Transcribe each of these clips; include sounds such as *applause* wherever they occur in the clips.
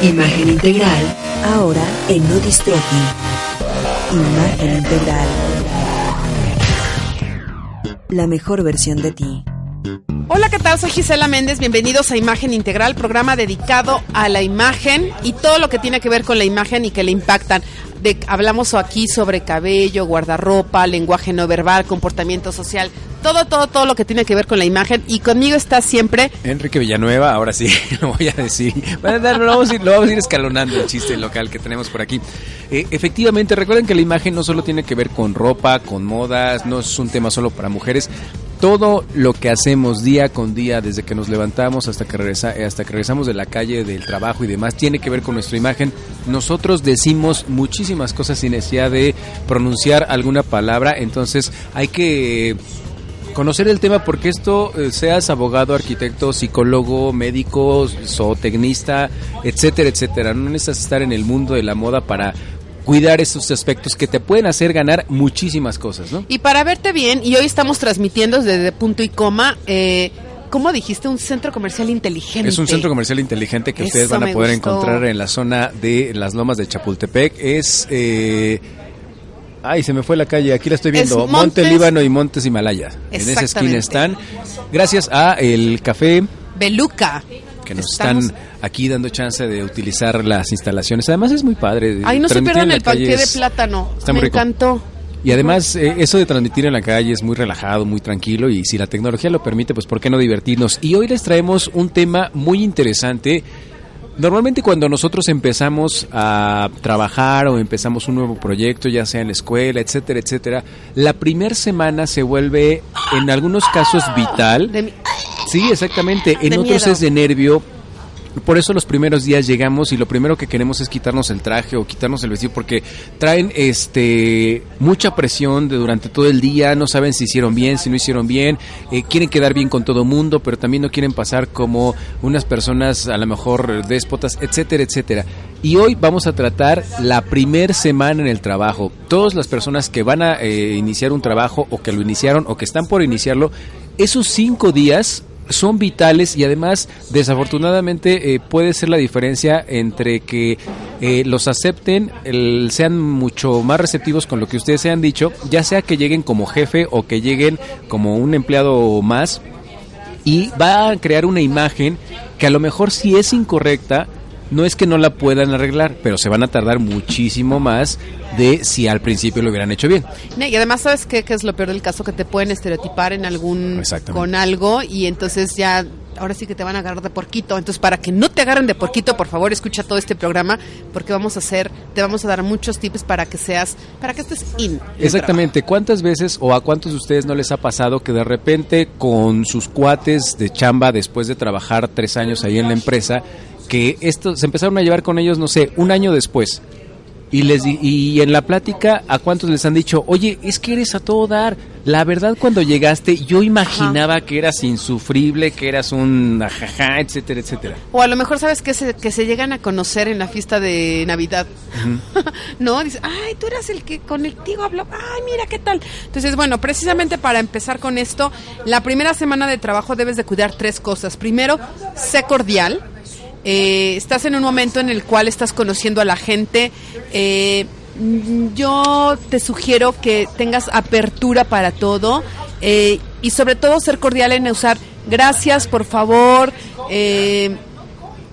Imagen integral, ahora en Nodistrofi. Imagen integral. La mejor versión de ti. Hola, ¿qué tal? Soy Gisela Méndez. Bienvenidos a Imagen Integral, programa dedicado a la imagen y todo lo que tiene que ver con la imagen y que le impactan. Hablamos aquí sobre cabello, guardarropa, lenguaje no verbal, comportamiento social, todo, todo, todo lo que tiene que ver con la imagen. Y conmigo está siempre Enrique Villanueva, ahora sí, *laughs* lo voy a decir. Lo, vamos a ir, lo a escalonando el chiste local que tenemos por aquí. Eh, efectivamente, recuerden que la imagen no solo tiene que ver con ropa, con modas, no es un tema solo para mujeres. Todo lo que hacemos día con día, desde que nos levantamos hasta que, regresa, hasta que regresamos de la calle, del trabajo y demás, tiene que ver con nuestra imagen. Nosotros decimos muchísimas cosas sin necesidad de pronunciar alguna palabra, entonces hay que conocer el tema porque esto, eh, seas abogado, arquitecto, psicólogo, médico, zootecnista, etcétera, etcétera. No necesitas estar en el mundo de la moda para cuidar esos aspectos que te pueden hacer ganar muchísimas cosas, ¿no? Y para verte bien, y hoy estamos transmitiendo desde punto y coma, eh, ¿cómo dijiste? Un centro comercial inteligente. Es un centro comercial inteligente que Eso ustedes van a poder gustó. encontrar en la zona de las lomas de Chapultepec. Es... Eh, Ay, se me fue la calle, aquí la estoy viendo. Es Monte Montes- Líbano y Montes Himalaya. En esa esquina están. Gracias a el café Beluca. Que nos Estamos- están aquí dando chance de utilizar las instalaciones. Además es muy padre. Ay, no en la el panqué calle de plátano. está Me rico. encantó. Y además, eh, eso de transmitir en la calle es muy relajado, muy tranquilo y si la tecnología lo permite, pues ¿por qué no divertirnos? Y hoy les traemos un tema muy interesante. Normalmente cuando nosotros empezamos a trabajar o empezamos un nuevo proyecto, ya sea en la escuela, etcétera, etcétera, la primera semana se vuelve en algunos casos vital. Sí, exactamente. En De otros miedo. es de nervio. Por eso los primeros días llegamos y lo primero que queremos es quitarnos el traje o quitarnos el vestido porque traen este mucha presión de durante todo el día, no saben si hicieron bien, si no hicieron bien, eh, quieren quedar bien con todo mundo, pero también no quieren pasar como unas personas a lo mejor déspotas, etcétera, etcétera. Y hoy vamos a tratar la primer semana en el trabajo. Todas las personas que van a eh, iniciar un trabajo o que lo iniciaron o que están por iniciarlo, esos cinco días son vitales y además desafortunadamente eh, puede ser la diferencia entre que eh, los acepten, el- sean mucho más receptivos con lo que ustedes se han dicho, ya sea que lleguen como jefe o que lleguen como un empleado más y va a crear una imagen que a lo mejor si es incorrecta, no es que no la puedan arreglar, pero se van a tardar muchísimo más de si al principio lo hubieran hecho bien. Y además, ¿sabes qué, qué es lo peor del caso? Que te pueden estereotipar en algún... Con algo y entonces ya... Ahora sí que te van a agarrar de porquito. Entonces, para que no te agarren de porquito, por favor, escucha todo este programa porque vamos a hacer, te vamos a dar muchos tips para que seas, para que estés in. Exactamente, ¿cuántas veces o a cuántos de ustedes no les ha pasado que de repente con sus cuates de chamba después de trabajar tres años ahí en la empresa, que esto se empezaron a llevar con ellos, no sé, un año después? Y, les y en la plática, ¿a cuántos les han dicho, oye, es que eres a todo dar? La verdad, cuando llegaste, yo imaginaba que eras insufrible, que eras un ajaja, etcétera, etcétera. O a lo mejor sabes que se, que se llegan a conocer en la fiesta de Navidad. *laughs* no, dice, ay, tú eras el que contigo habló. Ay, mira qué tal. Entonces, bueno, precisamente para empezar con esto, la primera semana de trabajo debes de cuidar tres cosas. Primero, sé cordial. Eh, estás en un momento en el cual estás conociendo a la gente. Eh, yo te sugiero que tengas apertura para todo eh, y sobre todo ser cordial en usar gracias, por favor, eh,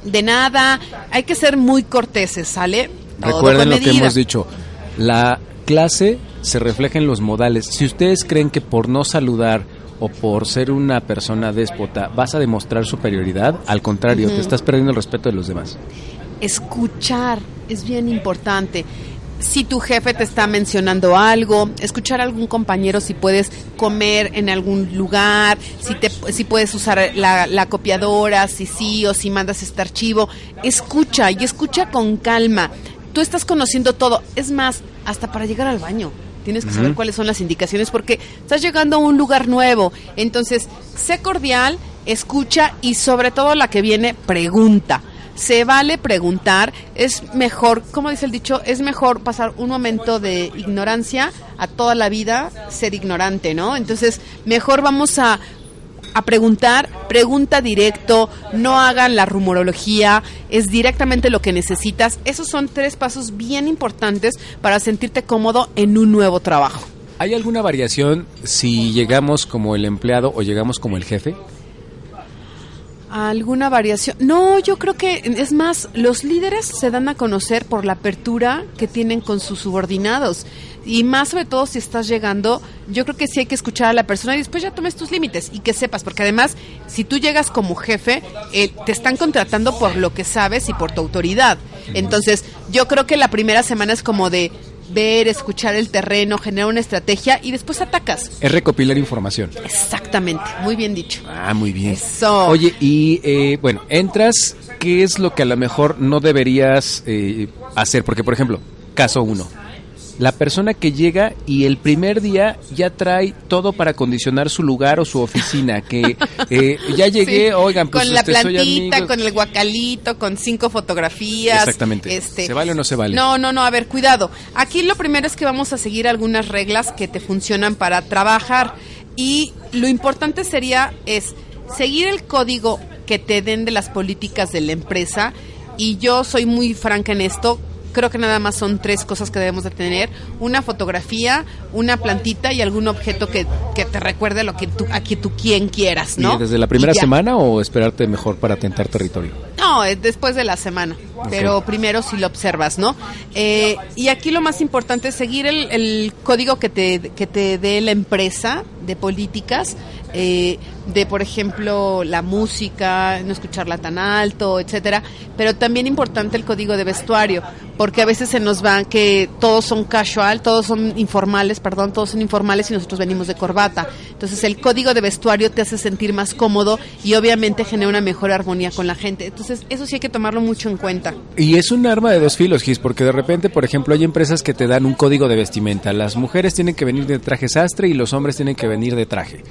de nada. Hay que ser muy corteses, ¿sale? Todo Recuerden lo que hemos dicho. La clase se refleja en los modales. Si ustedes creen que por no saludar o por ser una persona déspota vas a demostrar superioridad, al contrario, te estás perdiendo el respeto de los demás. escuchar es bien importante. Si tu jefe te está mencionando algo, escuchar a algún compañero si puedes comer en algún lugar, si te si puedes usar la, la copiadora, si sí o si mandas este archivo, escucha y escucha con calma. Tú estás conociendo todo, es más, hasta para llegar al baño. Tienes que saber cuáles son las indicaciones porque estás llegando a un lugar nuevo. Entonces, sé cordial, escucha y sobre todo la que viene, pregunta. Se vale preguntar, es mejor, como dice el dicho, es mejor pasar un momento de ignorancia a toda la vida ser ignorante, ¿no? Entonces, mejor vamos a a preguntar, pregunta directo, no hagan la rumorología, es directamente lo que necesitas. Esos son tres pasos bien importantes para sentirte cómodo en un nuevo trabajo. ¿Hay alguna variación si llegamos como el empleado o llegamos como el jefe? ¿Alguna variación? No, yo creo que es más, los líderes se dan a conocer por la apertura que tienen con sus subordinados. Y más sobre todo si estás llegando, yo creo que sí hay que escuchar a la persona y después ya tomes tus límites y que sepas, porque además, si tú llegas como jefe, eh, te están contratando por lo que sabes y por tu autoridad. Entonces, yo creo que la primera semana es como de, ver, escuchar el terreno, generar una estrategia y después atacas. Es recopilar información. Exactamente, muy bien dicho. Ah, muy bien. Eso. Oye, y eh, bueno, entras, ¿qué es lo que a lo mejor no deberías eh, hacer? Porque, por ejemplo, caso uno la persona que llega y el primer día ya trae todo para condicionar su lugar o su oficina, que eh, ya llegué, oigan, pues con la este, plantita, con el guacalito, con cinco fotografías. Exactamente. Este, ¿Se vale o no se vale? No, no, no, a ver, cuidado. Aquí lo primero es que vamos a seguir algunas reglas que te funcionan para trabajar y lo importante sería es seguir el código que te den de las políticas de la empresa y yo soy muy franca en esto, creo que nada más son tres cosas que debemos de tener. Una fotografía, una plantita y algún objeto que, que te recuerde lo que tú, a que tú quien quieras, ¿no? ¿Y ¿Desde la primera semana o esperarte mejor para tentar territorio? No, después de la semana, pero primero si lo observas, ¿no? Eh, y aquí lo más importante es seguir el, el código que te, que te dé la empresa de políticas, eh, de por ejemplo la música, no escucharla tan alto, etcétera, pero también importante el código de vestuario, porque a veces se nos va que todos son casual, todos son informales, perdón, todos son informales y nosotros venimos de corbata. Entonces el código de vestuario te hace sentir más cómodo y obviamente genera una mejor armonía con la gente. Entonces eso sí hay que tomarlo mucho en cuenta. Y es un arma de dos filos, Gis, porque de repente, por ejemplo, hay empresas que te dan un código de vestimenta. Las mujeres tienen que venir de traje sastre y los hombres tienen que venir de traje.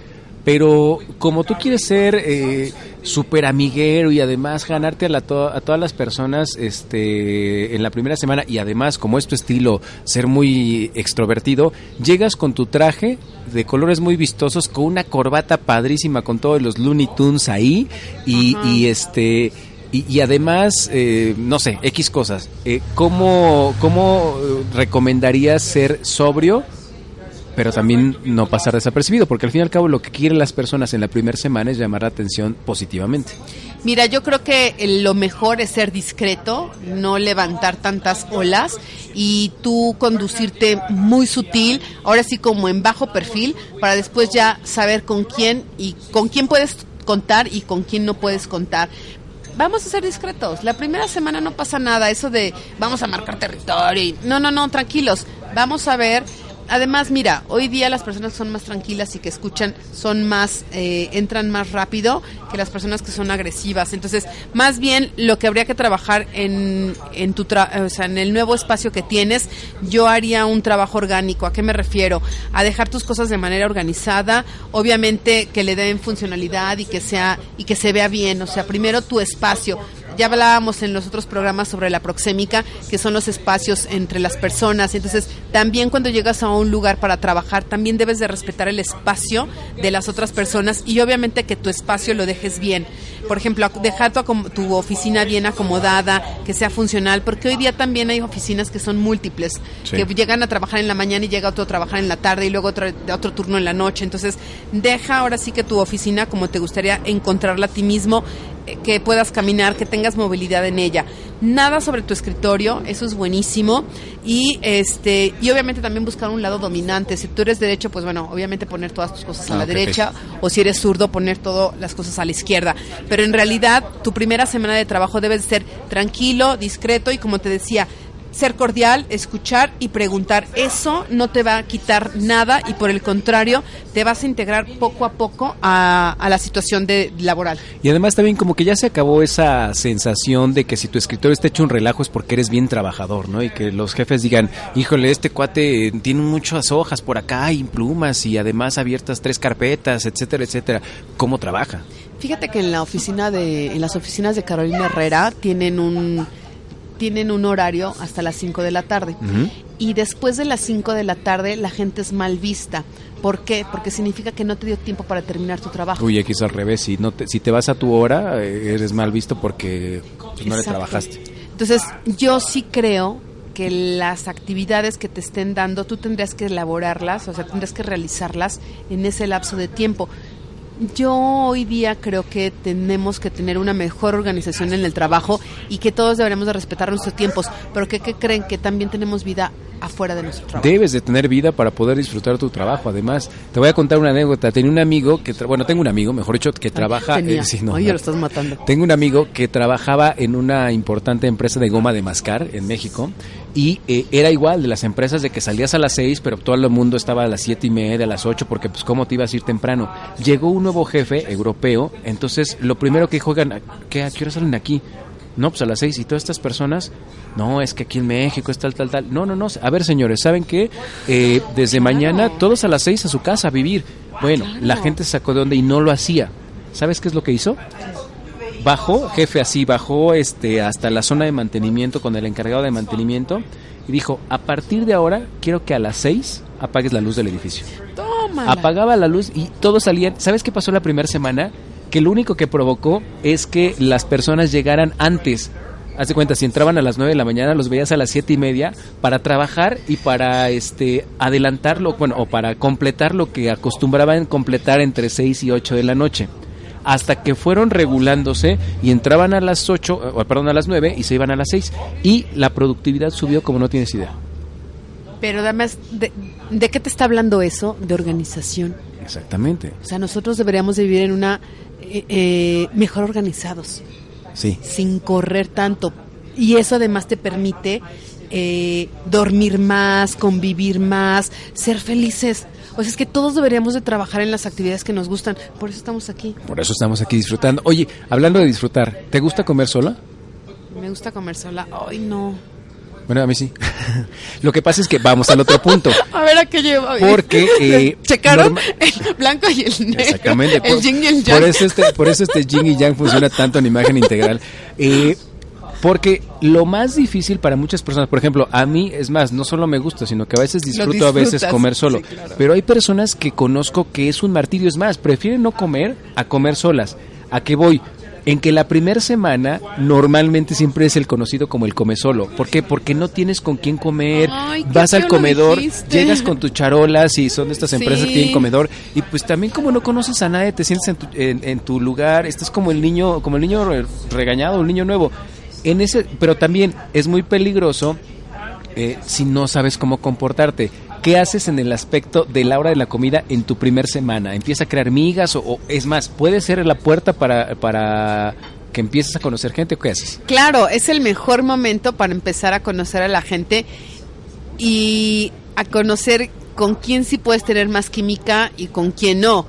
Pero como tú quieres ser eh, súper amiguero y además ganarte a, la a todas las personas este, en la primera semana y además como es tu estilo ser muy extrovertido, llegas con tu traje de colores muy vistosos, con una corbata padrísima con todos los Looney Tunes ahí y, y este... Y, además, eh, no sé, X cosas. Eh, ¿cómo, ¿Cómo recomendarías ser sobrio pero también no pasar desapercibido, porque al fin y al cabo lo que quieren las personas en la primera semana es llamar la atención positivamente. Mira, yo creo que lo mejor es ser discreto, no levantar tantas olas y tú conducirte muy sutil, ahora sí como en bajo perfil, para después ya saber con quién y con quién puedes contar y con quién no puedes contar vamos a ser discretos. La primera semana no pasa nada, eso de vamos a marcar territorio. no, no, no, tranquilos. Vamos a ver además, mira, hoy día las personas que son más tranquilas y que escuchan son más, eh, entran más rápido que las personas que son agresivas. Entonces, más bien lo que habría que trabajar en, en tu, o sea, en el nuevo espacio que tienes, yo haría un trabajo orgánico. ¿A qué me refiero? A dejar tus cosas de manera organizada, obviamente que le den funcionalidad y que sea y que se vea bien. O sea, primero tu espacio ya hablábamos en los otros programas sobre la proxémica, que son los espacios entre las personas. Entonces, también cuando llegas a un lugar para trabajar, también debes de respetar el espacio de las otras personas y obviamente que tu espacio lo dejes bien. Por ejemplo, dejar tu, tu oficina bien acomodada, que sea funcional, porque hoy día también hay oficinas que son múltiples, que llegan a trabajar en la mañana y llega otro a trabajar en la tarde y luego otro, otro turno en la noche. Entonces, deja ahora sí que tu oficina como te gustaría encontrarla a ti mismo que puedas caminar, que tengas movilidad en ella. Nada sobre tu escritorio, eso es buenísimo. Y este y obviamente también buscar un lado dominante. Si tú eres derecho, pues bueno, obviamente poner todas tus cosas a la ah, derecha. O si eres zurdo, poner todas las cosas a la izquierda. Pero en realidad, tu primera semana de trabajo debe ser tranquilo, discreto y como te decía, ser cordial, escuchar y preguntar. Eso no te va a quitar nada y por el contrario te vas a integrar poco a poco a, la situación de laboral. Y además también como que ya se acabó esa sensación de que si tu escritorio está hecho un relajo es porque eres bien trabajador, ¿no? Y que los jefes digan, híjole, este cuate tiene muchas hojas por acá y plumas y además abiertas tres carpetas, etcétera, etcétera. ¿Cómo trabaja? Fíjate que en la oficina de, en las oficinas de Carolina Herrera tienen un tienen un horario hasta las 5 de la tarde. y después de las 5 de la tarde la gente es mal vista. ¿Por qué? Porque significa que no te dio tiempo para terminar tu trabajo. Uy, aquí es al revés. Si, no te, si te vas a tu hora, eh, eres mal visto porque pues, no le trabajaste. Entonces, yo sí creo que las actividades que te estén dando, tú tendrías que elaborarlas, o sea, tendrías que realizarlas en ese lapso de tiempo. Yo hoy día creo que tenemos que tener una mejor organización en el trabajo y que todos deberíamos de respetar nuestros tiempos, pero que, que creen que también tenemos vida afuera de nuestro trabajo. Debes de tener vida para poder disfrutar tu trabajo. Además, te voy a contar una anécdota. Tenía un amigo que, bueno, tengo un amigo, mejor dicho, que trabaja. Tenía. eh, sí, no, Oye, no. lo estás matando. Tengo un amigo que trabajaba en una importante empresa de goma de mascar en México y eh, era igual de las empresas de que salías a las 6, pero todo el mundo estaba a las siete y media, a las 8, porque pues cómo te ibas a ir temprano. Llegó un nuevo jefe europeo, entonces lo primero que dijo, oigan, ¿qué, ¿a qué hora salen aquí? No, pues a las 6 y todas estas personas, no, es que aquí en México es tal, tal, tal. No, no, no, a ver señores, ¿saben qué? Eh, desde mañana todos a las 6 a su casa a vivir. Bueno, la gente se sacó de onda y no lo hacía. ¿Sabes qué es lo que hizo? bajó, jefe así, bajó este hasta la zona de mantenimiento con el encargado de mantenimiento y dijo, a partir de ahora quiero que a las 6 apagues la luz del edificio. Tómala. Apagaba la luz y todos salían. ¿Sabes qué pasó la primera semana? Que lo único que provocó es que las personas llegaran antes. Haz de cuenta, si entraban a las 9 de la mañana, los veías a las siete y media para trabajar y para este adelantarlo, bueno, o para completar lo que acostumbraban completar entre 6 y 8 de la noche. Hasta que fueron regulándose y entraban a las 8, o, perdón, a las 9 y se iban a las 6. Y la productividad subió como no tienes idea. Pero además, de, ¿de qué te está hablando eso? De organización. Exactamente. O sea, nosotros deberíamos de vivir en una eh, eh, mejor organizados, Sí. sin correr tanto. Y eso además te permite eh, dormir más, convivir más, ser felices. O sea, es que todos deberíamos de trabajar en las actividades que nos gustan. Por eso estamos aquí. Por eso estamos aquí disfrutando. Oye, hablando de disfrutar, ¿te gusta comer sola? Me gusta comer sola. Ay, no. Bueno, a mí sí. *laughs* Lo que pasa es que vamos al otro punto. *laughs* A ver a qué lleva. Porque, *laughs* eh, checaron el blanco y el negro. Exactamente. El Por, yin y el por yang. eso este, por eso este yin y yang funciona tanto en imagen integral. Eh, porque lo más difícil para muchas personas, por ejemplo, a mí es más, no solo me gusta, sino que a veces disfruto a veces comer solo. sí, claro. Pero hay personas que conozco que es un martirio, es más, prefieren no comer a comer solas. ¿A qué voy? En que la primera semana normalmente siempre es el conocido como el come solo. ¿Por qué? Porque no tienes con quién comer, Ay, vas al comedor, llegas con tus charolas y son de estas empresas Sí. que tienen comedor y pues también como no conoces a nadie te sientes en tu, en, en tu lugar estás como el niño como el niño re- regañado el niño nuevo en ese pero también es muy peligroso eh, si no sabes cómo comportarte ¿Qué haces en el aspecto de la hora de la comida en tu primer semana? ¿Empieza a crear migas o, es más, puede ser la puerta para, para que empieces a conocer gente o qué haces? Claro, es el mejor momento para empezar a conocer a la gente y a conocer con quién sí puedes tener más química y con quién no.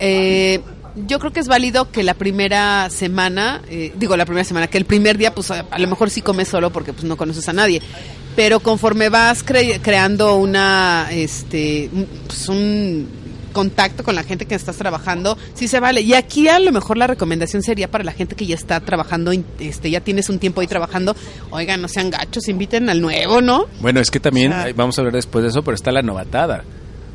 Eh, yo creo que es válido que la primera semana, eh, digo la primera semana, que el primer día pues a, a lo mejor sí comes solo porque pues no conoces a nadie, pero conforme vas cre- creando una, este, un- pues, un contacto con la gente que estás trabajando, sí se vale. Y aquí a lo mejor la recomendación sería para la gente que ya está trabajando, este, ya tienes un tiempo ahí trabajando, oigan, no sean gachos, inviten al nuevo, ¿no? Bueno, es que también, O sea- ay, vamos a hablar después de eso, pero está la novatada.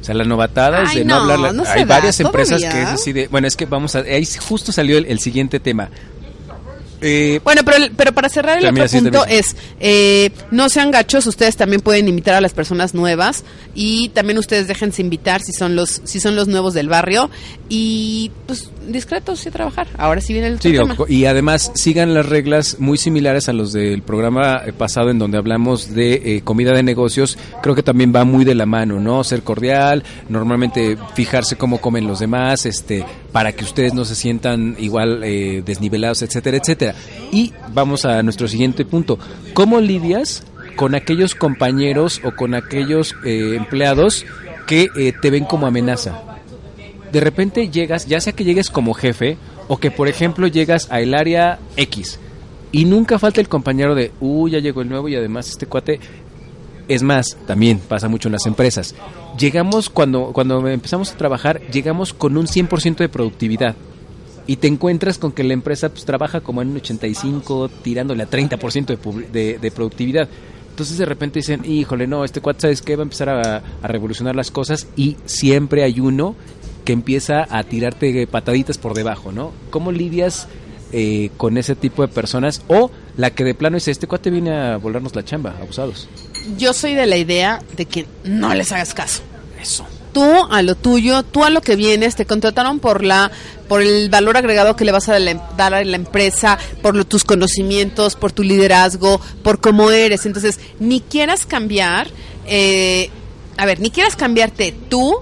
O sea, la novatada es de no, no, Hay da varias empresas que es así de. Bueno, es que vamos a. Ahí justo salió el, el siguiente tema. Eh, Bueno, pero, pero para cerrar el otro punto es, eh, no sean gachos, ustedes también pueden invitar a las personas nuevas y también ustedes déjense invitar si son los si son los nuevos del barrio y pues discretos y trabajar. Ahora sí viene el Sí, tema. y además sigan las reglas muy similares a los del programa eh, pasado en donde hablamos de eh, comida de negocios. Creo que también va muy de la mano, ¿no? Ser cordial, normalmente fijarse cómo comen los demás, este, para que ustedes no se sientan igual eh, desnivelados, etcétera, etcétera. Y vamos a nuestro siguiente punto. ¿Cómo lidias con aquellos compañeros o con aquellos eh, empleados que eh, te ven como amenaza? de repente llegas, ya sea que llegues como jefe o que por ejemplo llegas a el área X y nunca falta el compañero de, uy, ya llegó el nuevo y además este cuate es más, también pasa mucho en las empresas. Llegamos cuando cuando empezamos a trabajar, llegamos con un 100% de productividad. Y te encuentras con que la empresa pues, trabaja como en un 85, tirándole a 30% de, de, de productividad. entonces de repente dicen, híjole, no, este cuate, ¿sabes qué? Va a empezar a, a revolucionar las cosas y siempre hay uno que empieza a tirarte pataditas por debajo, ¿no? ¿Cómo lidias eh, con ese tipo de personas? O la que de plano dice, este cuate viene a volarnos la chamba, abusados. Yo soy de la idea de que no les hagas caso. Eso. Tú a lo tuyo, tú a lo que vienes, te contrataron por la por el valor agregado que le vas a dar a la empresa, por lo- tus conocimientos, por tu liderazgo, por cómo eres. Entonces, ni quieras cambiar, eh, a ver, ni quieras cambiarte tú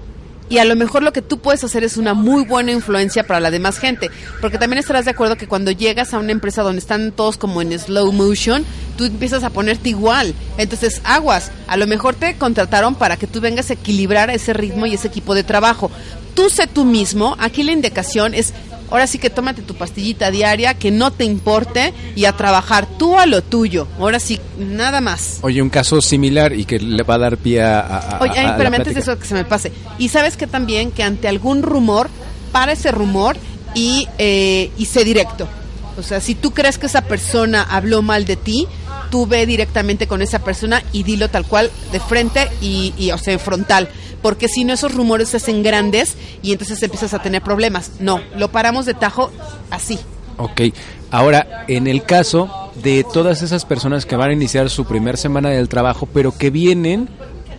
y a lo mejor lo que tú puedes hacer es una muy buena influencia para la demás gente, porque también estarás de acuerdo que cuando llegas a una empresa donde están todos como en slow motion, tú empiezas a ponerte igual. Entonces, aguas, a lo mejor te contrataron para que tú vengas a equilibrar ese ritmo y ese equipo de trabajo. Tú sé tú mismo, aquí la indicación es Ahora sí que tómate tu pastillita diaria, que no te importe y a trabajar tú a lo tuyo. Ahora sí, nada más. Oye, un caso similar y que le va a dar pie a... Oye, a espérame, antes de eso que se me pase. Y sabes que también que ante algún rumor, para ese rumor y, eh, y sé directo. O sea, si tú crees que esa persona habló mal de ti, tú ve directamente con esa persona y dilo tal cual de frente y, y o sea, frontal. Porque si no, esos rumores se hacen grandes y entonces empiezas a tener problemas. No, lo paramos de tajo así. Ok, ahora, en el caso de todas esas personas que van a iniciar su primer semana del trabajo, pero que vienen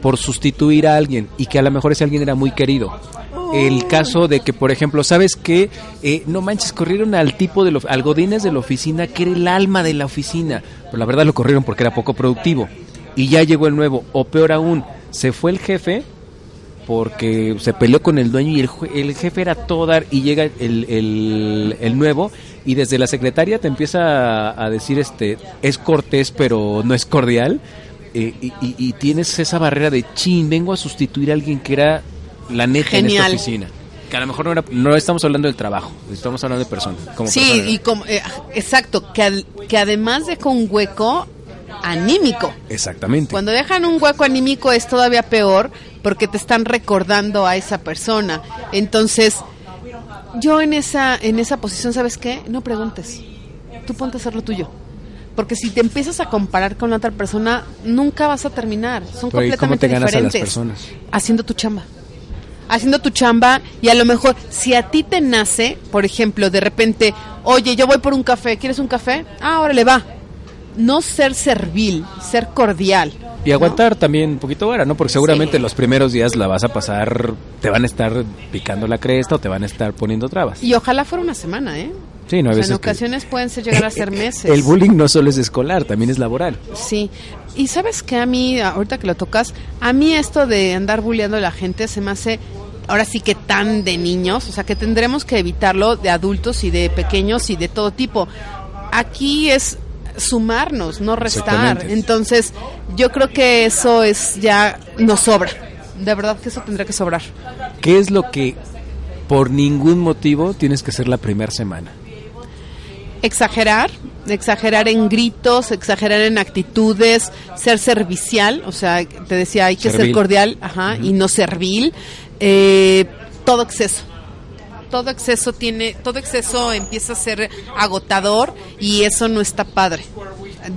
por sustituir a alguien y que a lo mejor ese alguien era muy querido. El caso de que, por ejemplo, ¿sabes qué? Eh, no manches, corrieron al tipo de los al Godínez de la oficina, que era el alma de la oficina. Pero la verdad lo corrieron porque era poco productivo. Y ya llegó el nuevo. O peor aún, se fue el jefe porque se peleó con el dueño y el, jefe era todo dar y llega el, el- el nuevo y desde la secretaria te empieza a, a decir este es cortés pero no es cordial eh, y, y- y tienes esa barrera de chin vengo a sustituir a alguien que era la neta en Genial. esta oficina que a lo mejor no, era- no estamos hablando del trabajo estamos hablando de persona como Sí, persona. y como, eh, exacto, que, al- que además deja un hueco anímico. exactamente Cuando dejan un hueco anímico es todavía peor porque te están recordando a esa persona. Entonces, yo en esa en esa posición, ¿sabes qué? No preguntes. Tú ponte a hacer lo tuyo. Porque si te empiezas a comparar con otra persona, nunca vas a terminar. Son Pero, ¿y cómo completamente te ganas a las diferentes. personas? Haciendo tu chamba. Haciendo tu chamba y a lo mejor si a ti te nace, por ejemplo, de repente, oye, yo voy por un café, ¿quieres un café? Ah, ahora le va. No ser servil, ser cordial. Y aguantar también un poquito ahora, ¿no? Porque seguramente los primeros días la vas a pasar, te van a estar picando la cresta o te van a estar poniendo trabas. Y ojalá fuera una semana, ¿eh? Sí, no, a O sea, veces en que- ocasiones pueden ser llegar a ser *laughs* meses. El bullying no solo es escolar, también es laboral. Sí. Y sabes que a mí, ahorita que lo tocas, a mí esto de andar bulleando a la gente se me hace ahora sí que tan de niños, o sea que tendremos que evitarlo de adultos y de pequeños y de todo tipo. Aquí es sumarnos, no restar. Entonces, yo creo que eso es ya nos sobra. De verdad que eso tendrá que sobrar. ¿Qué es lo que por ningún motivo tienes que hacer la primera semana? exagerar, exagerar en gritos, exagerar en actitudes, ser servicial, o sea, te decía, hay que ser cordial, ajá, y no servil, eh, todo exceso. Todo exceso tiene, todo exceso empieza a ser agotador y eso no está padre.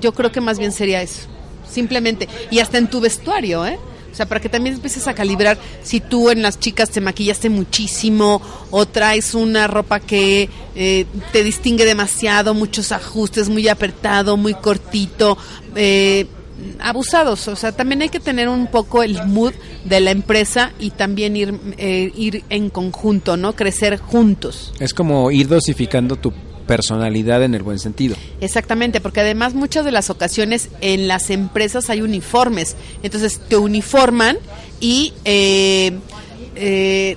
Yo creo que más bien sería eso. Simplemente, y hasta en tu vestuario, ¿eh? O sea, para que también empieces a calibrar si tú en las chicas te maquillaste muchísimo o traes una ropa que eh, te distingue demasiado, muchos ajustes, muy apretado, muy cortito, eh, abusados. O sea, también hay que tener un poco el mood de la empresa y también ir, eh, ir en conjunto, ¿no? Crecer juntos. Es como ir dosificando tu personalidad en el buen sentido. Exactamente, porque además muchas de las ocasiones en las empresas hay uniformes, entonces te uniforman y eh, eh,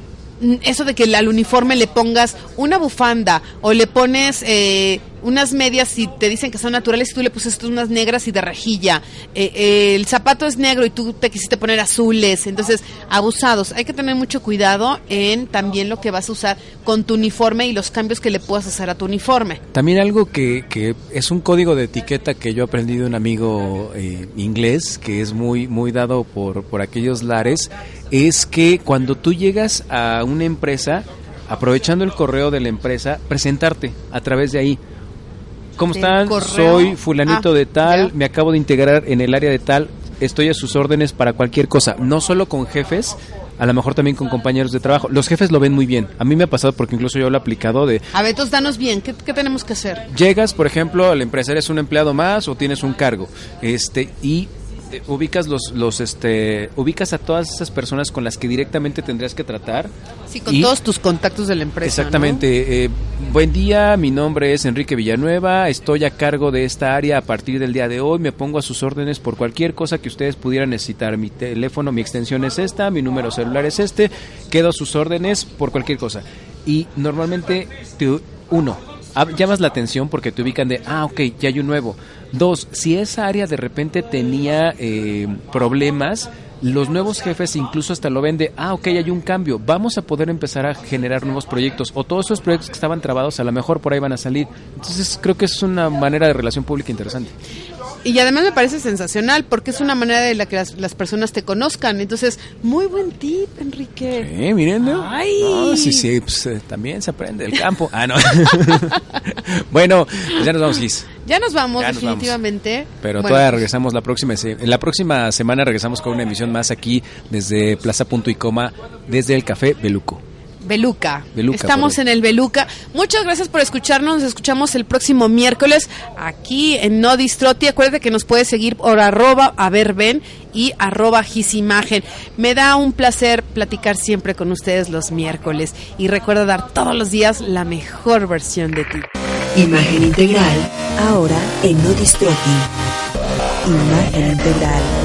eso de que al uniforme le pongas una bufanda o le pones eh, unas medias y te dicen que son naturales y tú le pusiste unas negras y de rejilla, eh, eh, el zapato es negro y tú te quisiste poner azules, entonces abusados, hay que tener mucho cuidado en también lo que vas a usar con tu uniforme y los cambios que le puedas hacer a tu uniforme. También algo que, que es un código de etiqueta que yo aprendí de un amigo eh, inglés, que es muy, muy dado por, por aquellos lares, es que cuando tú llegas a una empresa, aprovechando el correo de la empresa, presentarte a través de ahí. ¿Cómo del están? correo. Soy fulanito Ah, de tal, ya. me acabo de integrar en el área de tal, estoy a sus órdenes para cualquier cosa, no solo con jefes, a lo mejor también con compañeros de trabajo. Los jefes lo ven muy bien. A mí me ha pasado porque incluso yo lo he aplicado de A ver, entonces danos bien, ¿qué, qué tenemos que hacer? llegas, por ejemplo, a la empresa eres un empleado más o tienes un cargo, este y eh, ubicas los los este ubicas a todas esas personas con las que directamente tendrías que tratar. Sí, con Y- todos tus contactos de la empresa. ¿no? Exactamente. eh, buen día, mi nombre es Enrique Villanueva, estoy a cargo de esta área a partir del día de hoy, me pongo a sus órdenes por cualquier cosa que ustedes pudieran necesitar. Mi teléfono, mi extensión es esta, mi número celular es este, quedo a sus órdenes por cualquier cosa. Y normalmente, te- uno, llamas la atención porque te ubican de, ah, ok, ya hay un nuevo. Dos, si esa área de repente tenía eh, problemas, los nuevos jefes incluso hasta lo ven de, ah, ok, hay un cambio, vamos a poder empezar a generar nuevos proyectos o todos esos proyectos que estaban trabados a lo mejor por ahí van a salir. Entonces creo que es una manera de relación pública interesante. Y además me parece sensacional porque es una manera de la que las, las personas te conozcan. Entonces, muy buen tip, Enrique. Miren, ¿no? Ay. No, sí, sí, pues, eh, también se aprende el campo. Ah, no. *laughs* bueno, pues ya nos vamos, Liz. Ya nos vamos, Ya nos vamos. definitivamente. Pero Bueno, todavía regresamos la próxima en la próxima semana regresamos con una emisión más aquí desde Plaza Punto y Coma desde el Café Beluco. Beluca. Beluca, Estamos en el Beluca. Muchas gracias por escucharnos. Nos escuchamos el próximo miércoles aquí en No Distroti. Acuérdate que nos puedes seguir por arroba a ver ven y arroba gisimagen. Me da un placer platicar siempre con ustedes los miércoles. Y recuerda dar todos los días la mejor versión de ti. Imagen integral, ahora en No. Imagen integral.